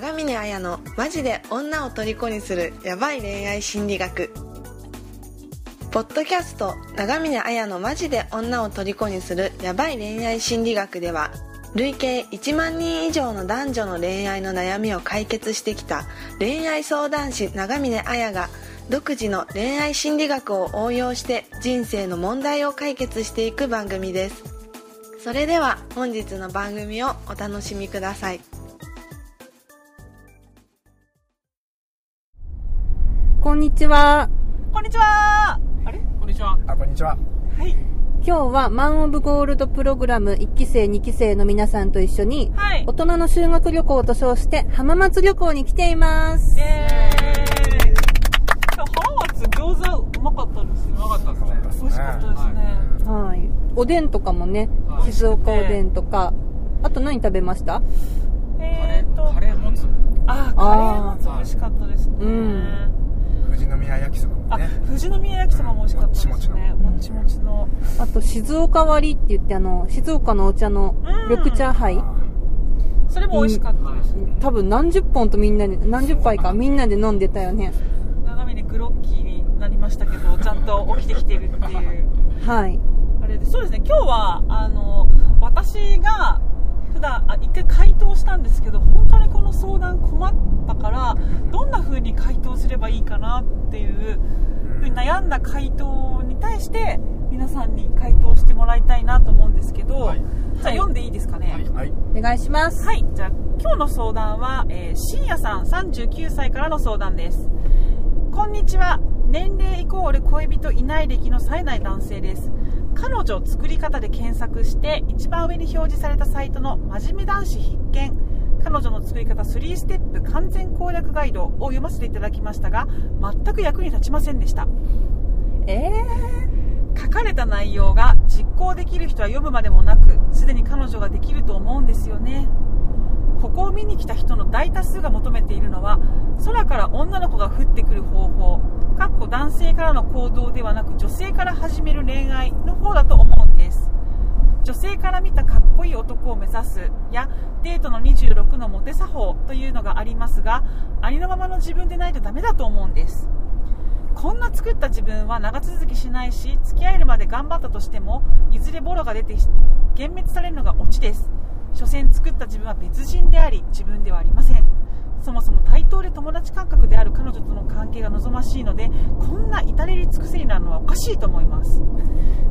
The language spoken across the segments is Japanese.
長峰綾のマジで女を虜にするヤバい恋愛心理学。ポッドキャスト長峰綾のマジで女を虜にするヤバい恋愛心理学では累計1万人以上の男女の恋愛の悩みを解決してきた恋愛相談師長峰綾が独自の恋愛心理学を応用して人生の問題を解決していく番組です。それでは本日の番組をお楽しみください。こんにちは。こんにちは。あれ？こんにちは。あ、こんにちは。はい。今日はマン・オブ・ゴールドプログラム1期生2期生の皆さんと一緒に、はい大。人の修学旅行と称して浜松旅行に来ていますイ。エーイ。今日浜松餃子うまかったですね。うまかったですね。美味しかったですね。はい。おでんとかもねは、い静岡おでんとか、あと何食べました？カレー、えーとカ、レーもつ。あ、カレーもつ美味しかったですね。うん富士宮焼きそばもあね。、富士宮焼きそばも美味しかったですね。もちもちももちの。あと静岡割りって言ってあの、静岡のお茶のうん緑茶杯。それも美味しかったですね。多分何十本とみんなで、何十杯かみんなで飲んでたよね。長めにグロッキーになりましたけど、ちゃんと起きてきてるっていう。はい。あれでそうですね今日はあの私が普段あ一回回答したんですけど本当にこの相談困ったからどんな風に回答すればいいかなっていう風に悩んだ回答に対して皆さんに回答してもらいたいなと思うんですけど、はいじゃあ読んでいいですかね、はいはい。お願いします。はい、じゃあ今日の相談は、えー、深夜さん39歳からの相談です。こんにちは。年齢イコール恋人いない歴の冴えない男性です。彼女作り方で検索して一番上に表示されたサイトの真面目男子必見。彼女の作り方3ステップ完全攻略ガイドを読ませていただきましたが、全く役に立ちませんでした。え書かれた内容が実行できる人は読むまでもなくすでに彼女ができると思うんですよね。ここを見に来た人の大多数が求めているのは空から女の子が降ってくる方法かっこ男性からの行動ではなく女性から始める恋愛の方だと思うんです女性から見たかっこいい男を目指すやデートの26のモテ作法というのがありますがありのままの自分でないとダメだと思うんです。こんな作った自分は長続きしないし付き合えるまで頑張ったとしてもいずれボロが出て幻滅されるのがオチです。所詮作った自分は別人であり自分ではありません。そもそも対等で友達感覚である彼女との関係が望ましいのでこんな至れり尽くせりなのはおかしいと思います。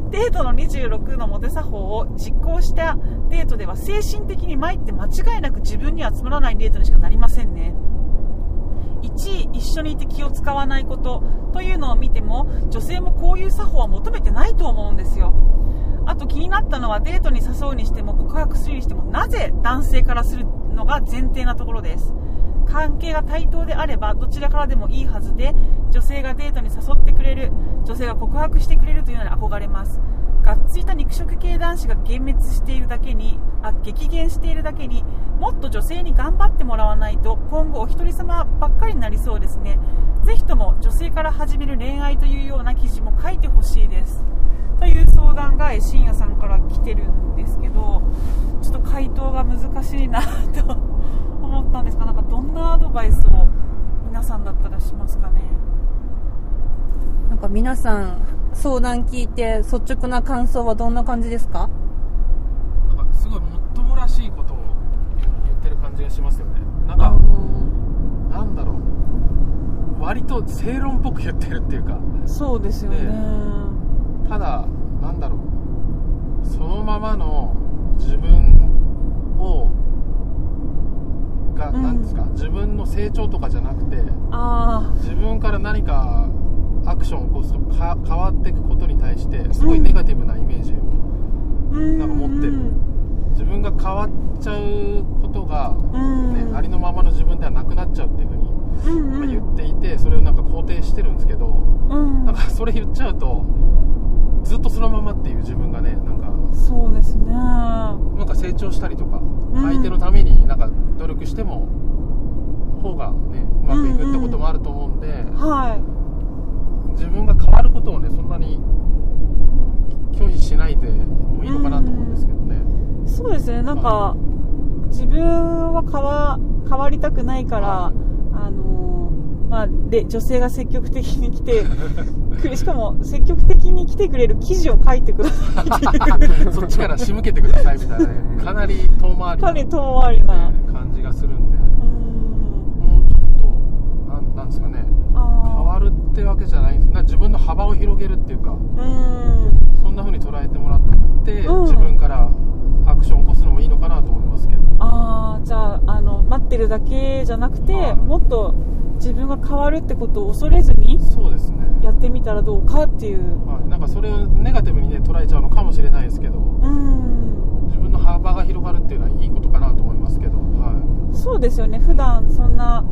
デートの26のモテ作法を実行したデートでは精神的に参って間違いなく自分にはつまらないデートにしかなりませんね。1位一緒にいて気を使わないことというのを見ても女性もこういう作法は求めてないと思うんですよ。あと気になったのはデートに誘うにしても告白するにしてもなぜ男性からするのが前提なところです。関係が対等であればどちらからでもいいはずで女性がデートに誘ってくれる女性が告白してくれるというのに憧れます。がっついた肉食系男子が幻滅しているだけにあ激減しているだけにもっと女性に頑張ってもらわないと今後お一人様ばっかりになりそうですね。ぜひとも女性から始める恋愛というような記事も書いてほしいです。という相談がえ深夜さんから来てるんですけどちょっと回答が難しいなと思ったんですがなんかどんなアドバイスを皆さんだったらしますかね？なんか皆さん相談聞いて率直な感想はどんな感じですか？なんかすごいもっともらしいことを言ってる感じがしますよね。なんか、なんだろう。割と正論っぽく言ってるっていうか、そうですよねねただ、なんだろう。そのままの自分を、が、うん。なんですか、自分の成長とかじゃなくて、あ自分から何かアクションを起こすとか変わっていくことに対してすごいネガティブなイメージをなんか持ってる。自分が変わっちゃうことが、うん。ねありのままの自分ではなくなっちゃうっていうふうに、まあ言っていてそれをなんか肯定してるんですけどうん。なんかそれ言っちゃうとずっとそのままっていう自分がねなんかそうですね長したりとか、うん。相手のためになんか努力しても方がねうまくいくってこともあると思うんで、はい。自分が変わることをねそんなに拒否しないでもいいのかなと思うんですけどね、そうですね。なんか自分は変わ変わりたくないから、はい。あのーまあ、で女性が積極的に来てくれしかも積極的に来てくれる記事を書いてくださいそっちから仕向けてくださいみたいなね。かなり遠回りかなりな、遠回りな、ね感じがするんで。もうちょっとなんなんですかね。変あわるってわけじゃないな自分の幅を広げるっていうかーうーん。そんな風に捉えてもらって、うん。自分からアクションを起こすのもいいのかなと思いますけど。ああじゃああの待ってるだけじゃなくて、はい。もっと自分が変わるってことを恐れずにそうですね。やってみたらどうかっていう。はい、なんかそれをネガティブにね捉えちゃうのかもしれないですけど。うーん。自分の幅が広がるっていうのはいいことかなと思いますけど、はそうですよね。普段そんな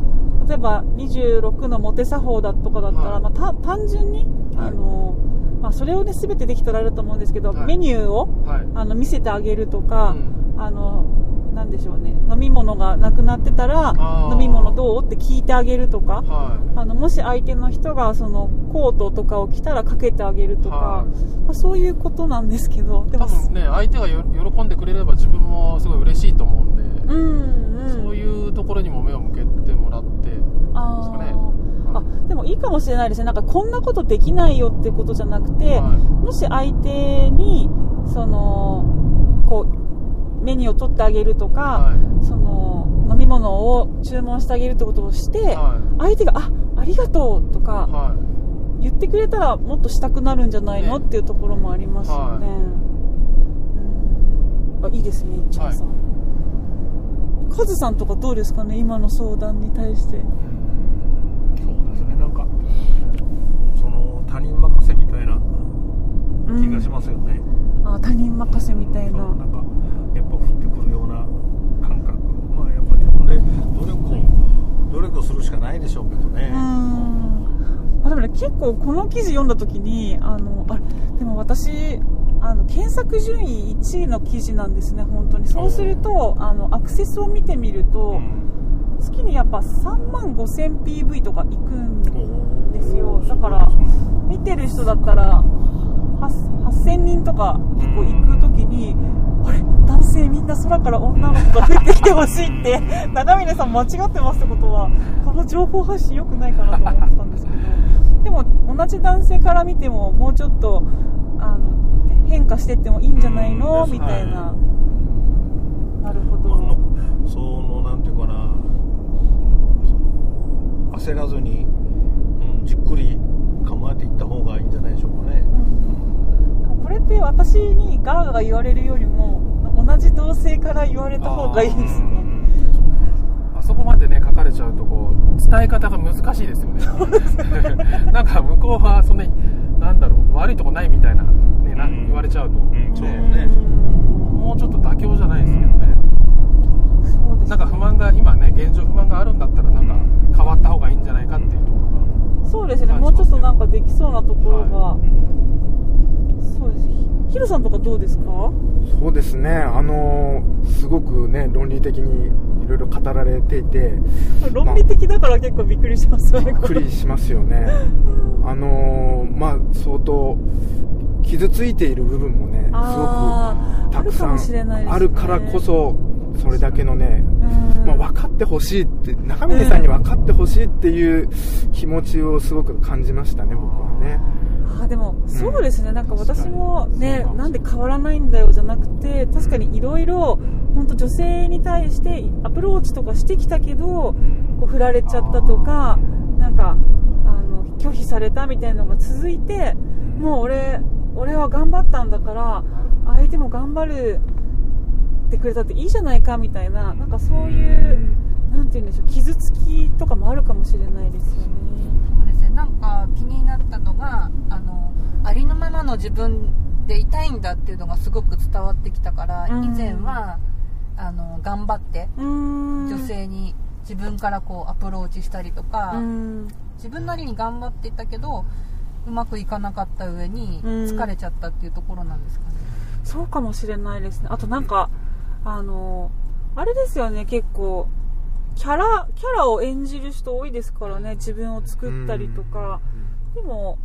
例えば26のモテ作法だとかだったら、はい。まあ、た単純に、はい。あのまあ、それをね全てできたらあると思うんですけど、はい。メニューをいはい。あの見せてあげるとか、うん。あのなんでしょうね。飲み物がなくなってたら飲み物どう？って聞いてあげるとか。はあのもし相手の人がそのコートとかを着たらかけてあげるとか、はい。まあ、そういうことなんですけどでい、多も分ね相手がよ喜んでくれれば自分もすごい嬉しいと思うんで、うんうん。そういうところにも目を向けてもらって。あですかね。ーあでもいいかもしれないですね。なんかこんなことできないよってことじゃなくて、はもし相手にそのこうメニューを取ってあげるとか、はその飲み物を注文してあげるってことをして、は相手があありがとうとかは言ってくれたらもっとしたくなるんじゃないの、ね。っていうところもありますよね、はい。うん。あいいですねいっちゃん。さん、カズさんとかどうですかね今の相談に対して。そうですねなんかその他人任せみたいな気がしますよね、あ他人任せみたいな。なんかやっぱ降ってくるような感覚まあやっぱり自分で努力を努力をするしかないでしょうけどね、うーんあでもね結構この記事読んだ時にあのあでも私あの検索順位1位の記事なんですね本当に。そうするとあのアクセスを見てみると、うん。月にやっぱ3万 5000PV とか行くんですよ。だから見てる人だったら8 8000人とか結構行く時に、あれ？男性みんな空から女の子が出てきてほしいって。長峰さん間違ってますってことはこの情報発信良くないかなと思ってたんですけど。でも同じ男性から見てももうちょっとあの変化してってもいいんじゃないの、うんみたいな、はなるほど、そのなんていうかな。焦らずに、うん、じっくり構えていった方がいいんじゃないでしょうかね、うん。でもこれって私にガーガー言われるよりも同じ同性から言われた方がいいですね。あそこまでね書かれちゃうとこう伝え方が難しいですよね。なんか向こうはそんなになんだろう悪いとこないみたいな,、ねなうん。言われちゃうと、んそうね。うんもうちょっと妥協じゃないですけどね、そうですなんか不満が今ね現状不満があるんだったらなんか変わった方がいいんじゃないかっていうところそうですね。もうちょっとなんかできそうなところが、はそうです。ひヒロさんとかどうですか？そうですね、あのすごくね論理的にいろいろ語られていて、論理的だから結構びっくりしますよねびっくりしますよね。あのまあ相当傷ついている部分もね、すごくたくさんあるからこそ、それだけのね、うん。まあ、分かってほしいって、中峰さんに分かってほしいっていう気持ちをすごく感じましたね、僕はね。あーでもそうですね、なんか私もねなんで変わらないんだよじゃなくて確かにいろいろ本当女性に対してアプローチとかしてきたけどこう振られちゃったとかなんかあの拒否されたみたいなのが続いてもう俺俺は頑張ったんだから相手も頑張るってくれたっていいじゃないかみたいななんかそういうなんて言うんでしょう傷つきとかもあるかもしれないですよね。そうですね。なんか気になったのがあのありのままの自分でいたいんだっていうのがすごく伝わってきたから、うん。以前はあの頑張って女性に自分からこうアプローチしたりとか、うん。自分なりに頑張っていたけどうまくいかなかった上にうん。疲れちゃったっていうところなんですかね、そうかもしれないですね。あとなんか、あの、あれですよね、結構、キャラ、キャラを演じる人多いですからね、自分を作ったりとか。でも、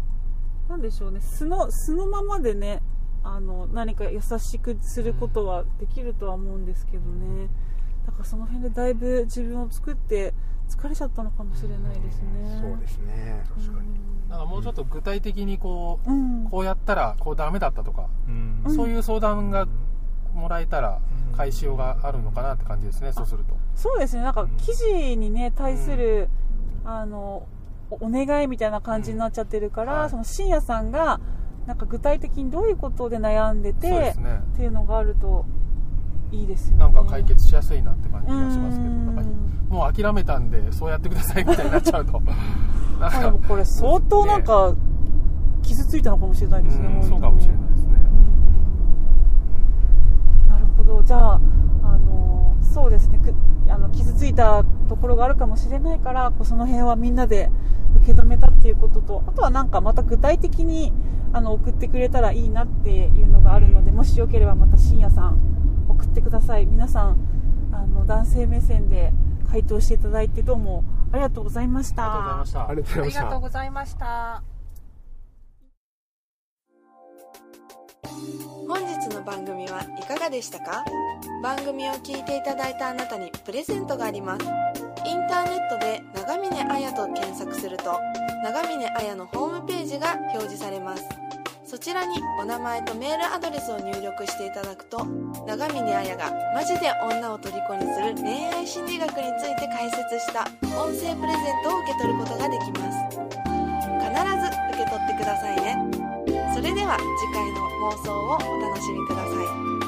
なんでしょうね、素の、素のままでね、あの、何か優しくすることはできるとは思うんですけどね。だからその辺でだいぶ自分を作って疲れちゃったのかもしれないですね。そうですね。確かに。なんかもうちょっと具体的にこう、うん。こうやったらこうダメだったとか、うん。うんそういう相談がもらえたらうん。返しようがあるのかなって感じですね、そうすると。そうですね。なんか記事にね対する、あのおお願いみたいな感じになっちゃってるから、うん。はい。その深夜さんがなんか具体的にどういうことで悩んでてね。っていうのがあるといいですよね。なんか解決しやすいなって感じがしますけどうん。なんかもう諦めたんでそうやってくださいみたいになっちゃうと。なんあでかもこれ相当なんか傷ついたのかもしれないですね、うそうかもしれないですね。うん。なるほど。じゃああのそうですね。くあの傷ついたところがあるかもしれないからこうその辺はみんなで受け止めたっていうこととあとはなんかまた具体的にあの送ってくれたらいいなっていうのがあるのでもしよければまた深夜さん送ってください。皆さんあの男性目線で回答していただいてどうもありがとうございました。ありがとうございました。ありがとうございました。ありがとうございました本日の番組はいかがでしたか？番組を聞いていただいたあなたにプレゼントがありますインターネットで長峰彩と検索すると長峰彩のホームページが表示されます。そちらにお名前とメールアドレスを入力していただくと長峰彩がマジで女を虜にする恋愛心理学について解説した音声プレゼントを受け取ることができます。必ず受け取ってくださいね。それでは次回の放送をお楽しみください。